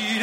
You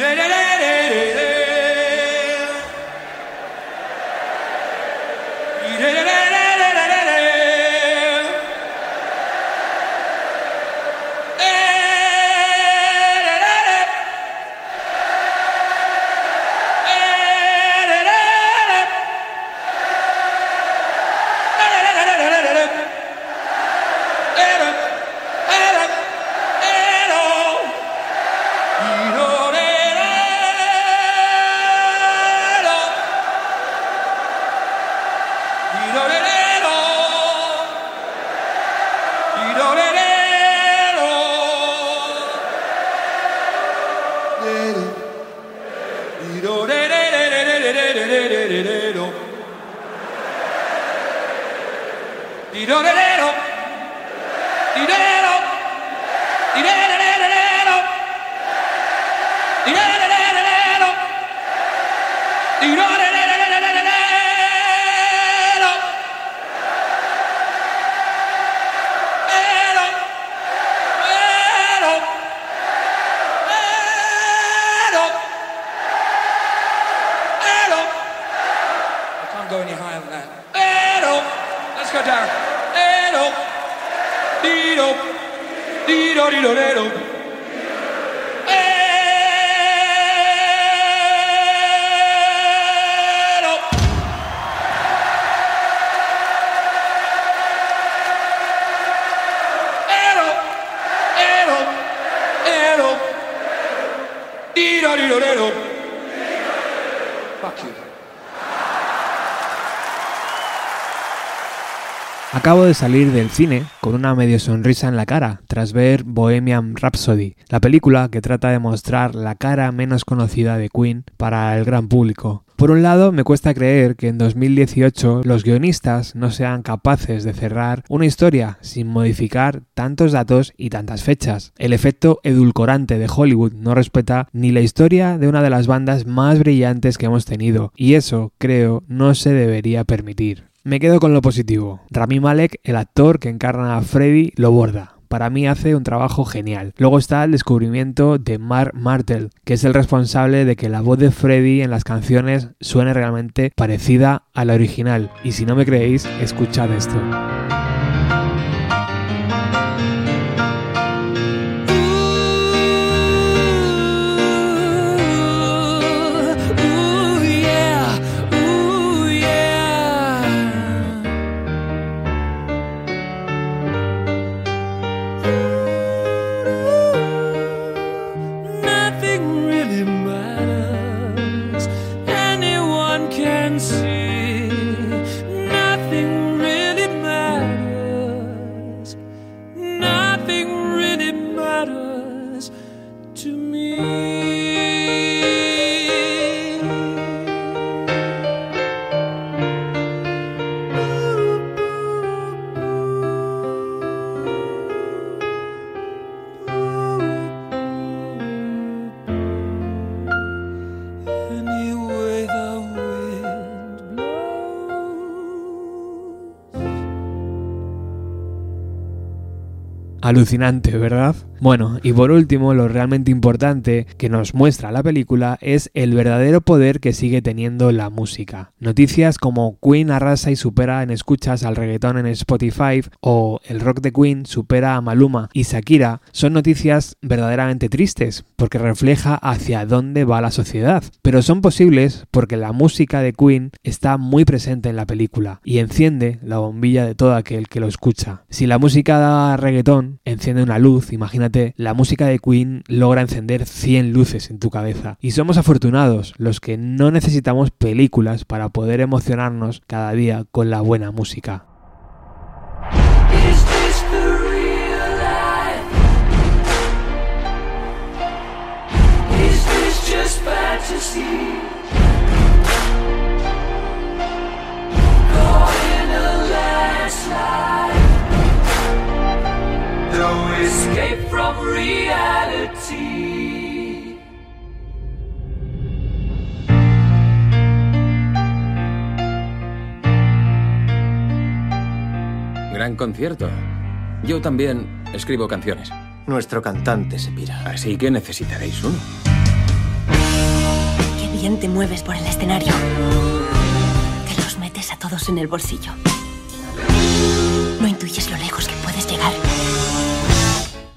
Let's go down. Dee-do. Dee-do-dee-do-dee-do. Acabo de salir del cine con una medio sonrisa en la cara tras ver Bohemian Rhapsody, la película que trata de mostrar la cara menos conocida de Queen para el gran público. Por un lado, me cuesta creer que en 2018 los guionistas no sean capaces de cerrar una historia sin modificar tantos datos y tantas fechas. El efecto edulcorante de Hollywood no respeta ni la historia de una de las bandas más brillantes que hemos tenido, y eso, creo, no se debería permitir. Me quedo con lo positivo. Rami Malek, el actor que encarna a Freddy, lo borda para mí hace un trabajo genial. Luego está el descubrimiento de Mark Martel, que es el responsable de que la voz de Freddy en las canciones suene realmente parecida a la original. Y si no me creéis, escuchad esto. Alucinante, ¿verdad? Bueno, y por último, lo realmente importante que nos muestra la película es el verdadero poder que sigue teniendo la música. Noticias como Queen arrasa y supera en escuchas al reggaetón en Spotify o el rock de Queen supera a Maluma y Shakira son noticias verdaderamente tristes porque refleja hacia dónde va la sociedad. Pero son posibles porque la música de Queen está muy presente en la película y enciende la bombilla de todo aquel que lo escucha. Si la música da reggaetón enciende una luz, imagina la música de Queen logra encender 100 luces en tu cabeza. Y somos afortunados los que no necesitamos películas para poder emocionarnos cada día con la buena música. Gran concierto. Yo también escribo canciones. Nuestro cantante se pira. Así que necesitaréis uno. bien te mueves por el escenario. Te los metes a todos en el bolsillo.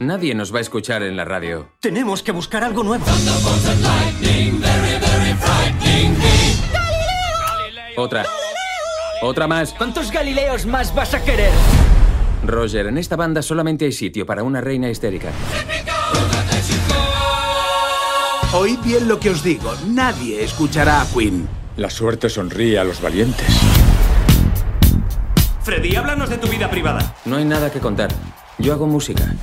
Nadie nos va a escuchar en la radio. Tenemos que buscar algo nuevo. Otra. Otra más. ¿Cuántos Galileos más vas a querer? Roger, en esta banda solamente hay sitio para una reina histérica. Oíd bien lo que os digo. Nadie escuchará a Queen. La suerte sonríe a los valientes. Freddy, háblanos de tu vida privada. No hay nada que contar. Yo hago música.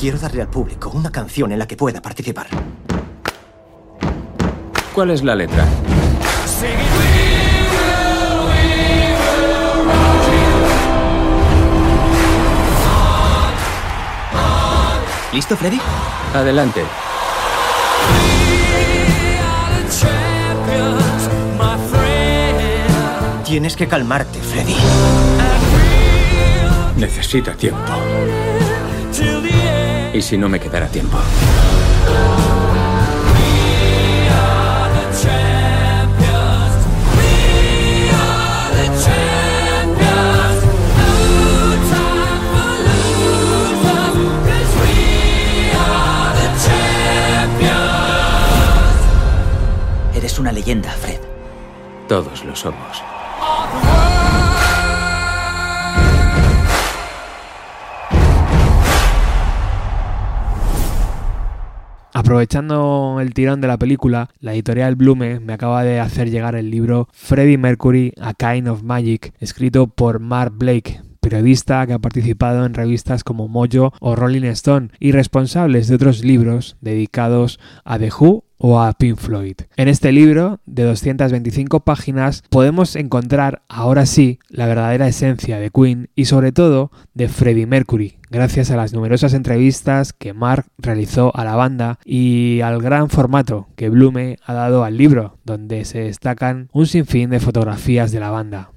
Quiero darle al público una canción en la que pueda participar. ¿Cuál es la letra? ¿Listo, Freddy? Adelante. Tienes que calmarte, Freddy. Necesita tiempo. ¿Y si no me quedara tiempo? Eres una leyenda, Fred. Todos lo somos. Aprovechando el tirón de la película, la editorial Blume me acaba de hacer llegar el libro Freddie Mercury, A Kind of Magic, escrito por Mark Blake, periodista que ha participado en revistas como Mojo o Rolling Stone y responsables de otros libros dedicados a The Who o a Pink Floyd. En este libro, de 225 páginas, podemos encontrar, ahora sí, la verdadera esencia de Queen y sobre todo de Freddie Mercury, gracias a las numerosas entrevistas que Mark realizó a la banda y al gran formato que Blume ha dado al libro, donde se destacan un sinfín de fotografías de la banda.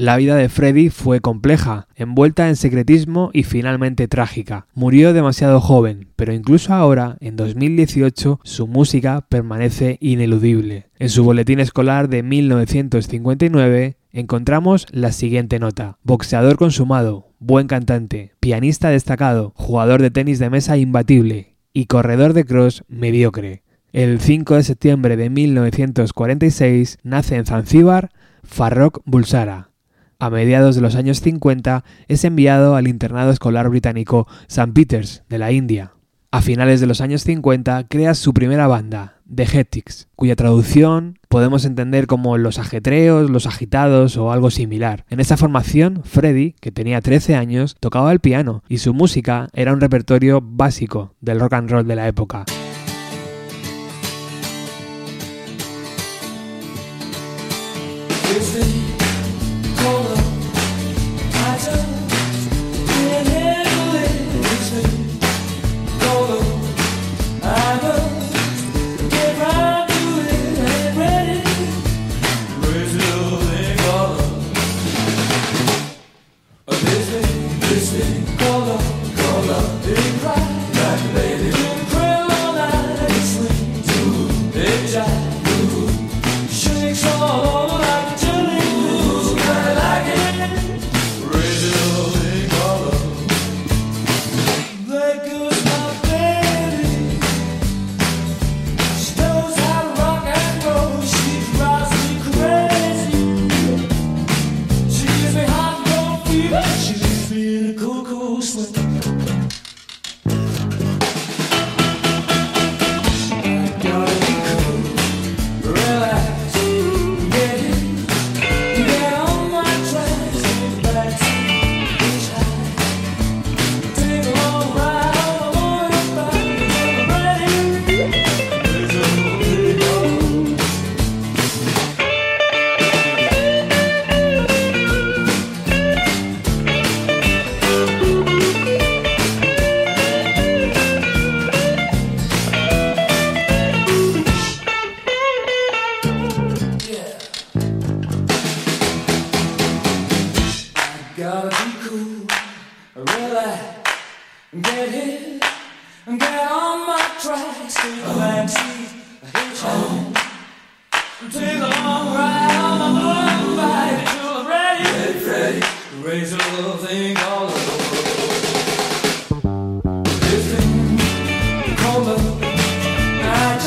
La vida de Freddy fue compleja, envuelta en secretismo y finalmente trágica. Murió demasiado joven, pero incluso ahora, en 2018, su música permanece ineludible. En su boletín escolar de 1959 encontramos la siguiente nota. Boxeador consumado, buen cantante, pianista destacado, jugador de tenis de mesa imbatible y corredor de cross mediocre. El 5 de septiembre de 1946 nace en Zanzíbar Farrokh Bulsara, a mediados de los años 50 es enviado al internado escolar británico St. Peters de la India. A finales de los años 50 crea su primera banda, The Hetics, cuya traducción podemos entender como los ajetreos, los agitados o algo similar. En esa formación, Freddy, que tenía 13 años, tocaba el piano y su música era un repertorio básico del rock and roll de la época.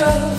show.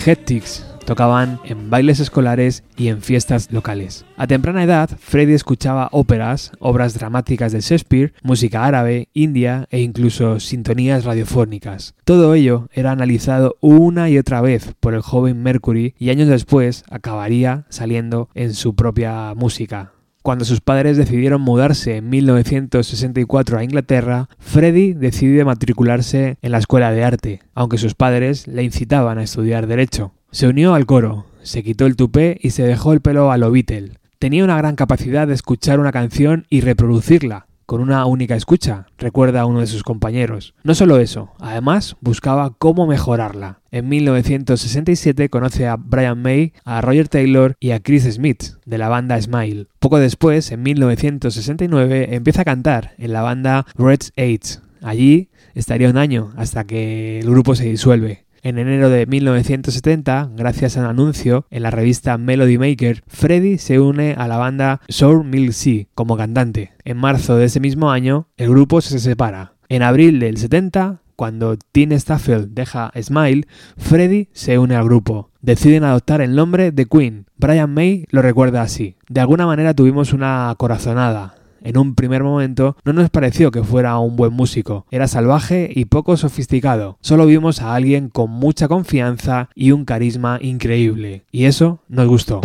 The Heptics tocaban en bailes escolares y en fiestas locales. A temprana edad, Freddy escuchaba óperas, obras dramáticas de Shakespeare, música árabe, india e incluso sintonías radiofónicas. Todo ello era analizado una y otra vez por el joven Mercury y años después acabaría saliendo en su propia música. Cuando sus padres decidieron mudarse en 1964 a Inglaterra, Freddy decide matricularse en la escuela de arte, aunque sus padres le incitaban a estudiar derecho. Se unió al coro, se quitó el tupé y se dejó el pelo a lo Beatle. Tenía una gran capacidad de escuchar una canción y reproducirla, con una única escucha, recuerda a uno de sus compañeros. No solo eso, además buscaba cómo mejorarla. En 1967 conoce a Brian May, a Roger Taylor y a Chris Smith, de la banda Smile. Poco después, en 1969, empieza a cantar en la banda Red Age. Allí estaría un año hasta que el grupo se disuelve. En enero de 1970, gracias a un anuncio en la revista Melody Maker, Freddy se une a la banda Sour Milk Sea como cantante. En marzo de ese mismo año, el grupo se separa. En abril del 70, cuando Tim Staffel deja Smile, Freddy se une al grupo. Deciden adoptar el nombre de Queen. Brian May lo recuerda así. De alguna manera tuvimos una corazonada, en un primer momento no nos pareció que fuera un buen músico, era salvaje y poco sofisticado. Solo vimos a alguien con mucha confianza y un carisma increíble, y eso nos gustó.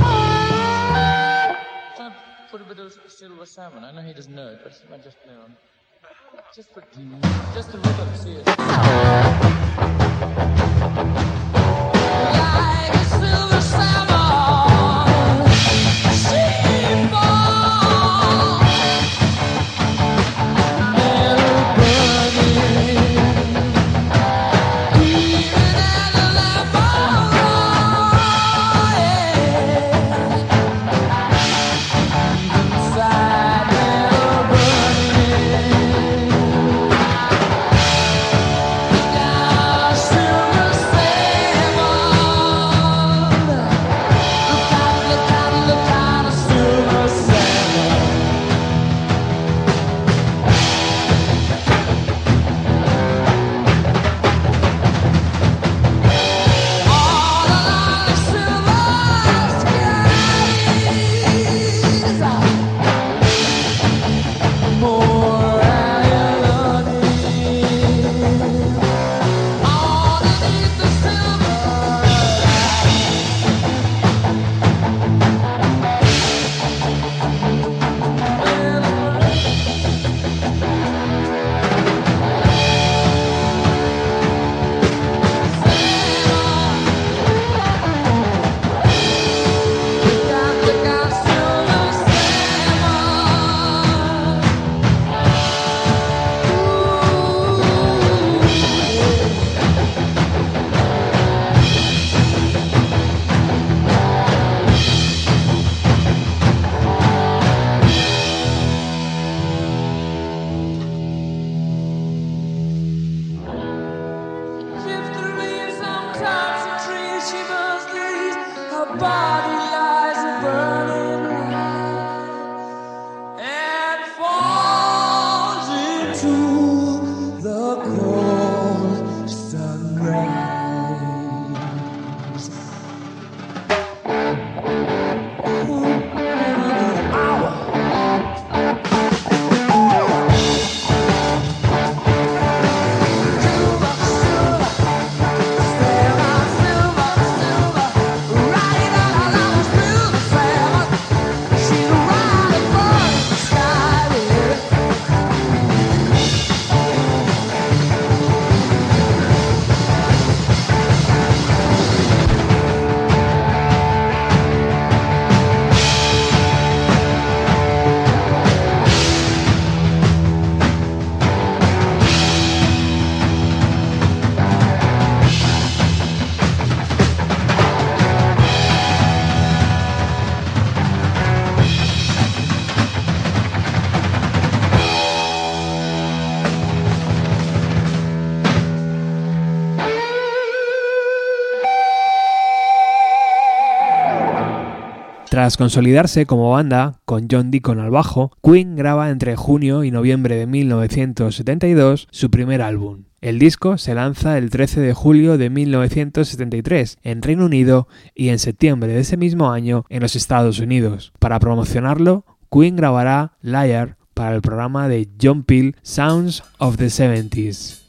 Tras consolidarse como banda, con John Deacon al bajo, Queen graba entre junio y noviembre de 1972 su primer álbum. El disco se lanza el 13 de julio de 1973 en Reino Unido y en septiembre de ese mismo año en los Estados Unidos. Para promocionarlo, Queen grabará Liar para el programa de John Peel Sounds of the 70s.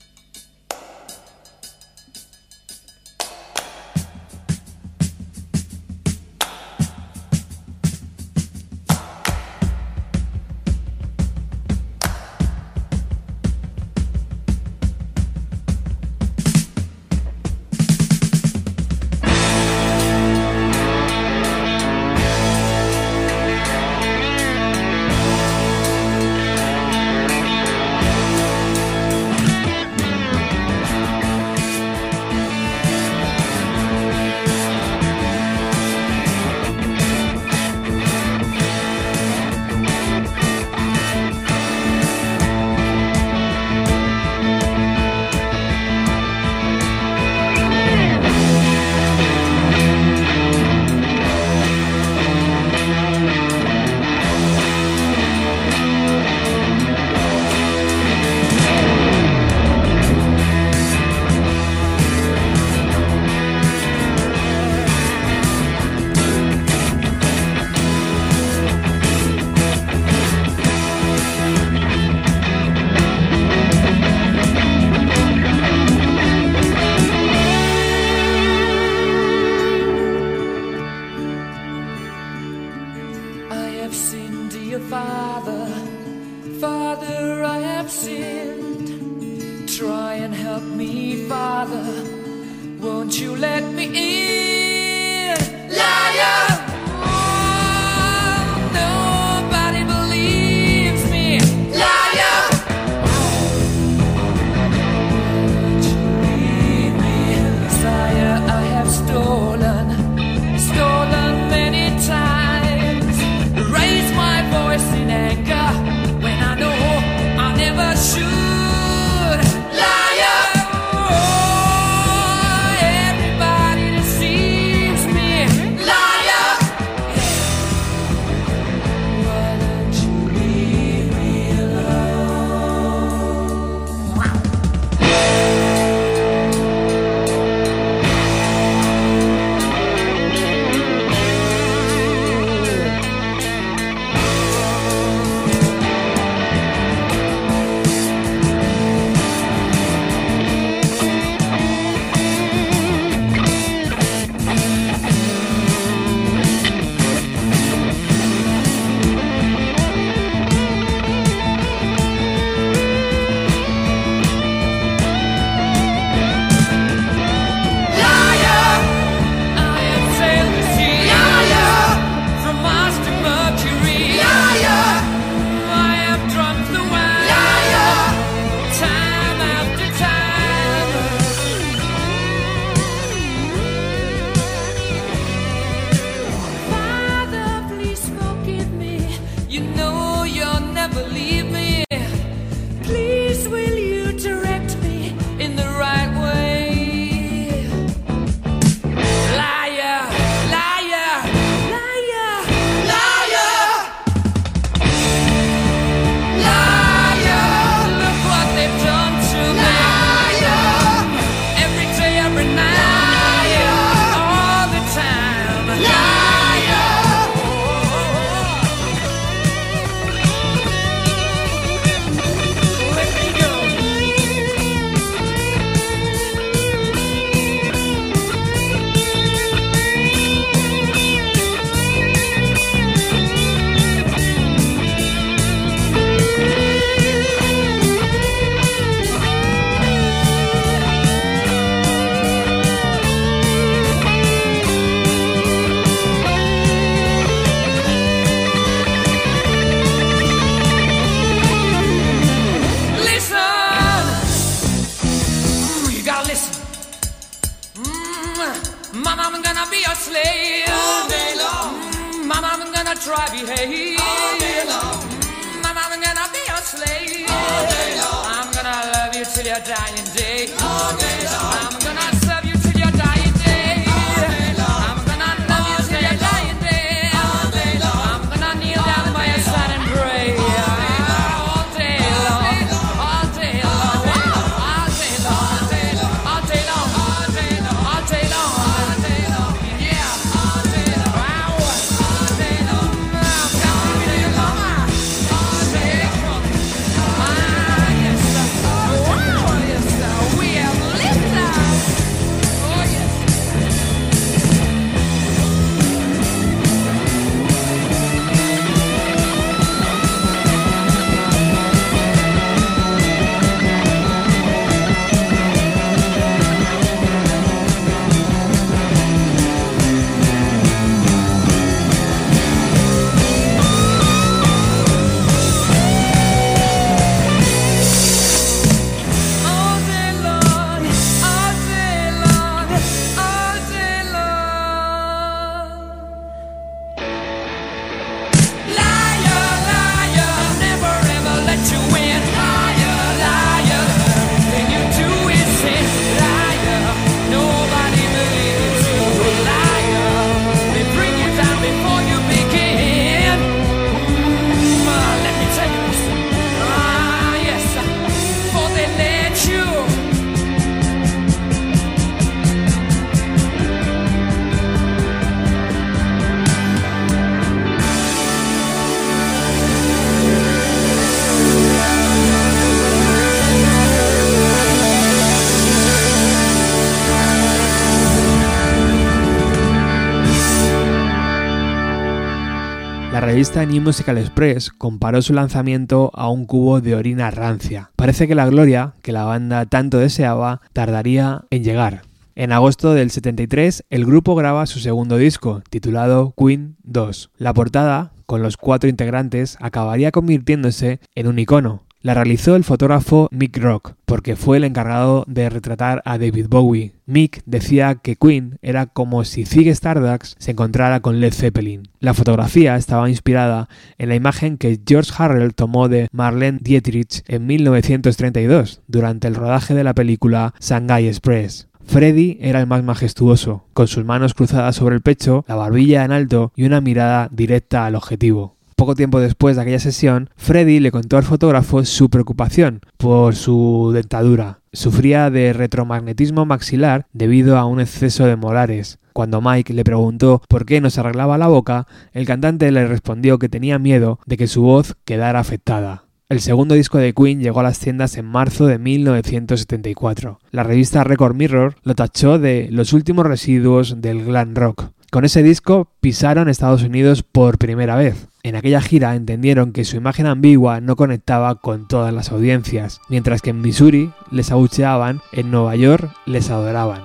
Revista New Musical Express comparó su lanzamiento a un cubo de orina rancia. Parece que la gloria, que la banda tanto deseaba, tardaría en llegar. En agosto del 73, el grupo graba su segundo disco, titulado Queen 2. La portada, con los cuatro integrantes, acabaría convirtiéndose en un icono. La realizó el fotógrafo Mick Rock, porque fue el encargado de retratar a David Bowie. Mick decía que Queen era como si Ziggy Stardust se encontrara con Led Zeppelin. La fotografía estaba inspirada en la imagen que George Harrell tomó de Marlene Dietrich en 1932, durante el rodaje de la película Shanghai Express. Freddy era el más majestuoso, con sus manos cruzadas sobre el pecho, la barbilla en alto y una mirada directa al objetivo. Poco tiempo después de aquella sesión, Freddy le contó al fotógrafo su preocupación por su dentadura. Sufría de retromagnetismo maxilar debido a un exceso de molares. Cuando Mike le preguntó por qué no se arreglaba la boca, el cantante le respondió que tenía miedo de que su voz quedara afectada. El segundo disco de Queen llegó a las tiendas en marzo de 1974. La revista Record Mirror lo tachó de los últimos residuos del glam rock. Con ese disco pisaron Estados Unidos por primera vez. En aquella gira entendieron que su imagen ambigua no conectaba con todas las audiencias, mientras que en Missouri les abucheaban, en Nueva York les adoraban.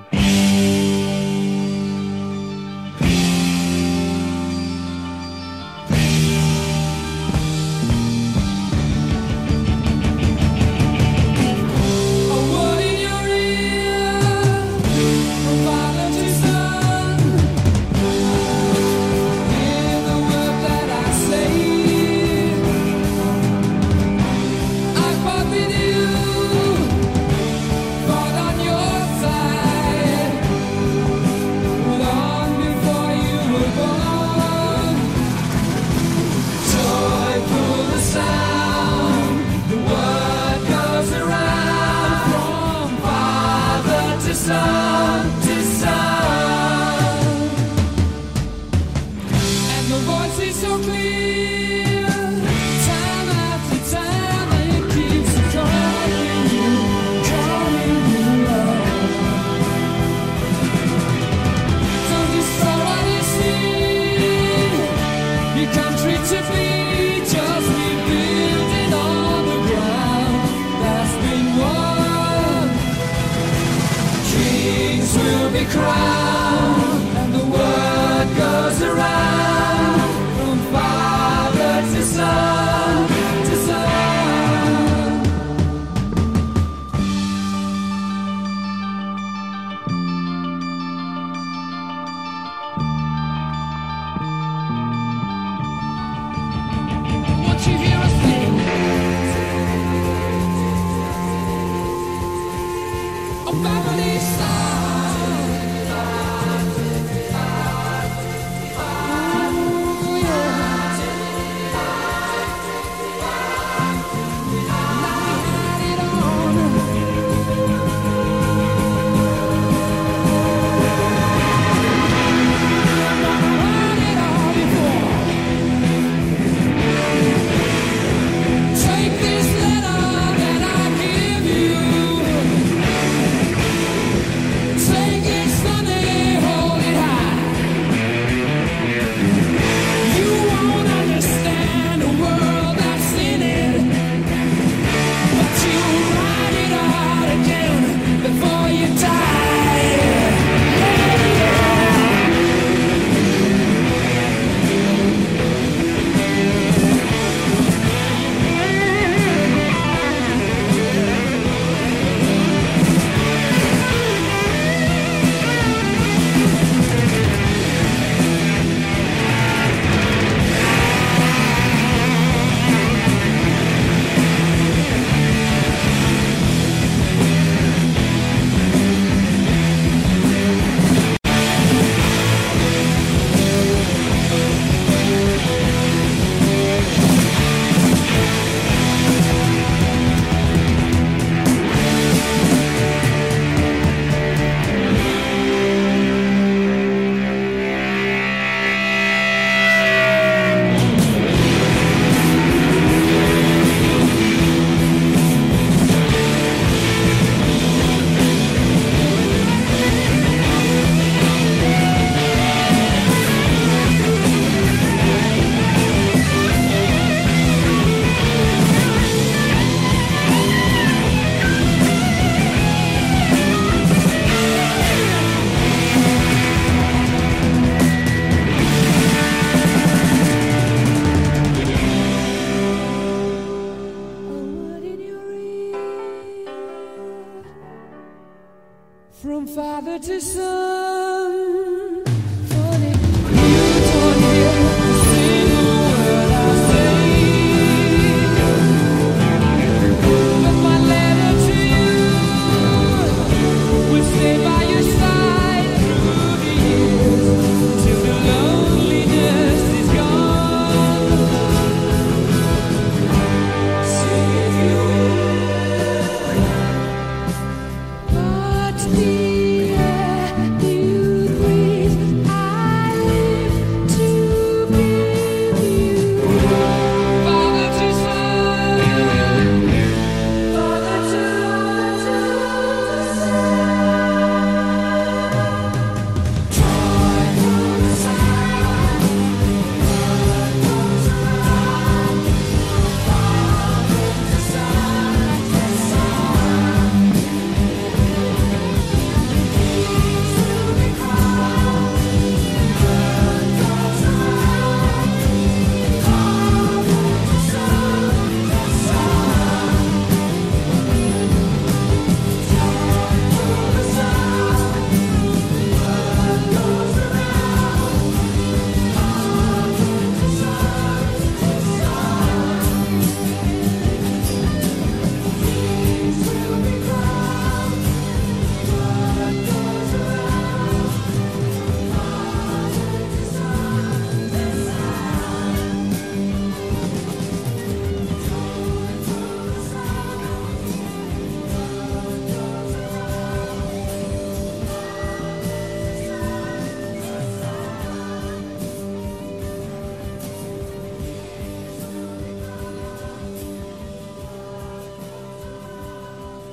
side.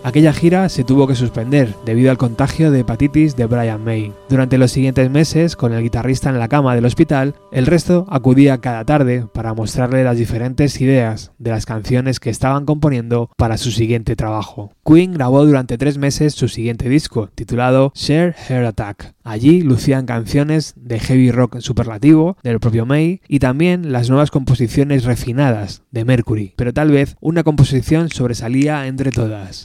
Aquella gira se tuvo que suspender debido al contagio de hepatitis de Brian May. Durante los siguientes meses, con el guitarrista en la cama del hospital, el resto acudía cada tarde para mostrarle las diferentes ideas de las canciones que estaban componiendo para su siguiente trabajo. Queen grabó durante tres meses su siguiente disco, titulado Share Heart Attack. Allí lucían canciones de heavy rock superlativo del propio May y también las nuevas composiciones refinadas de Mercury, pero tal vez una composición sobresalía entre todas,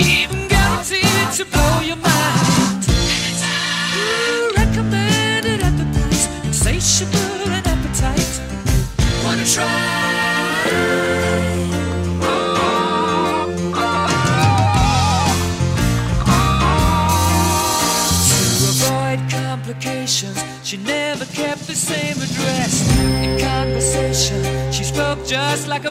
guaranteed to blow your mind. Recommended insatiable appetite. Wanna try? To avoid complications, she never kept the same address. In conversation, she spoke just like a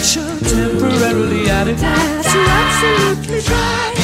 attraction temporarily out of That's absolutely right.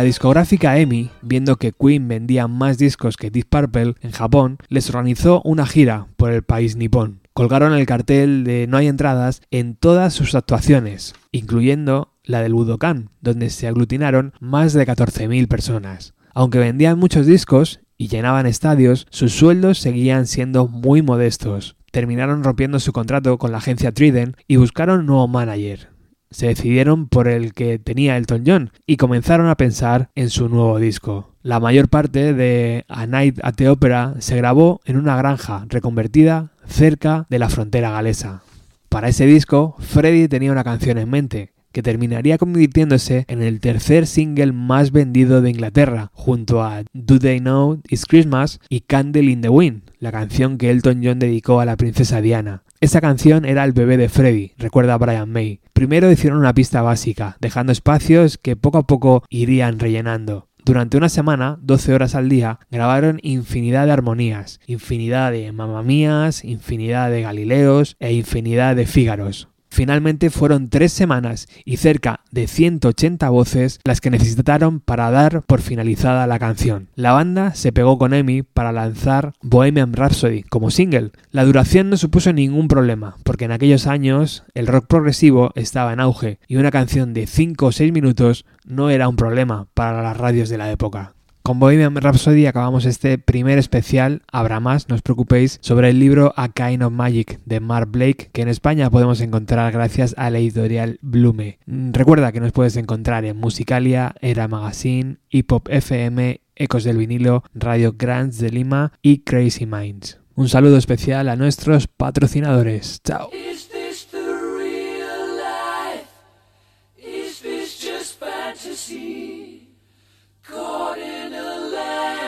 La discográfica EMI, viendo que Queen vendía más discos que Deep Purple en Japón, les organizó una gira por el país nipón. Colgaron el cartel de No hay entradas en todas sus actuaciones, incluyendo la del Budokan, donde se aglutinaron más de 14.000 personas. Aunque vendían muchos discos y llenaban estadios, sus sueldos seguían siendo muy modestos. Terminaron rompiendo su contrato con la agencia Trident y buscaron un nuevo manager. Se decidieron por el que tenía Elton John y comenzaron a pensar en su nuevo disco. La mayor parte de A Night at the Opera se grabó en una granja reconvertida cerca de la frontera galesa. Para ese disco, Freddie tenía una canción en mente, que terminaría convirtiéndose en el tercer single más vendido de Inglaterra, junto a Do They Know It's Christmas y Candle in the Wind, la canción que Elton John dedicó a la princesa Diana. Esta canción era el bebé de Freddie, recuerda Brian May. Primero hicieron una pista básica, dejando espacios que poco a poco irían rellenando. Durante una semana, 12 horas al día, grabaron infinidad de armonías, infinidad de mamamías, infinidad de galileos e infinidad de fígaros. Finalmente fueron tres semanas y cerca de 180 voces las que necesitaron para dar por finalizada la canción. La banda se pegó con Emi para lanzar Bohemian Rhapsody como single. La duración no supuso ningún problema, porque en aquellos años el rock progresivo estaba en auge y una canción de 5 o 6 minutos no era un problema para las radios de la época. Con Bohemian Rhapsody acabamos este primer especial. Habrá más, no os preocupéis, sobre el libro A Kind of Magic de Mark Blake, que en España podemos encontrar gracias a la editorial Blume. Recuerda que nos puedes encontrar en Musicalia, Era Magazine, Hip Hop FM, Ecos del Vinilo, Radio Grants de Lima y Crazy Minds. Un saludo especial a nuestros patrocinadores. Chao.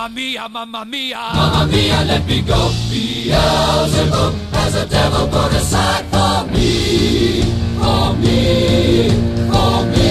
Mamma mia, mamma mia. Mamma mia, let me go. Beelzebub has a devil put aside for me, for me, for me.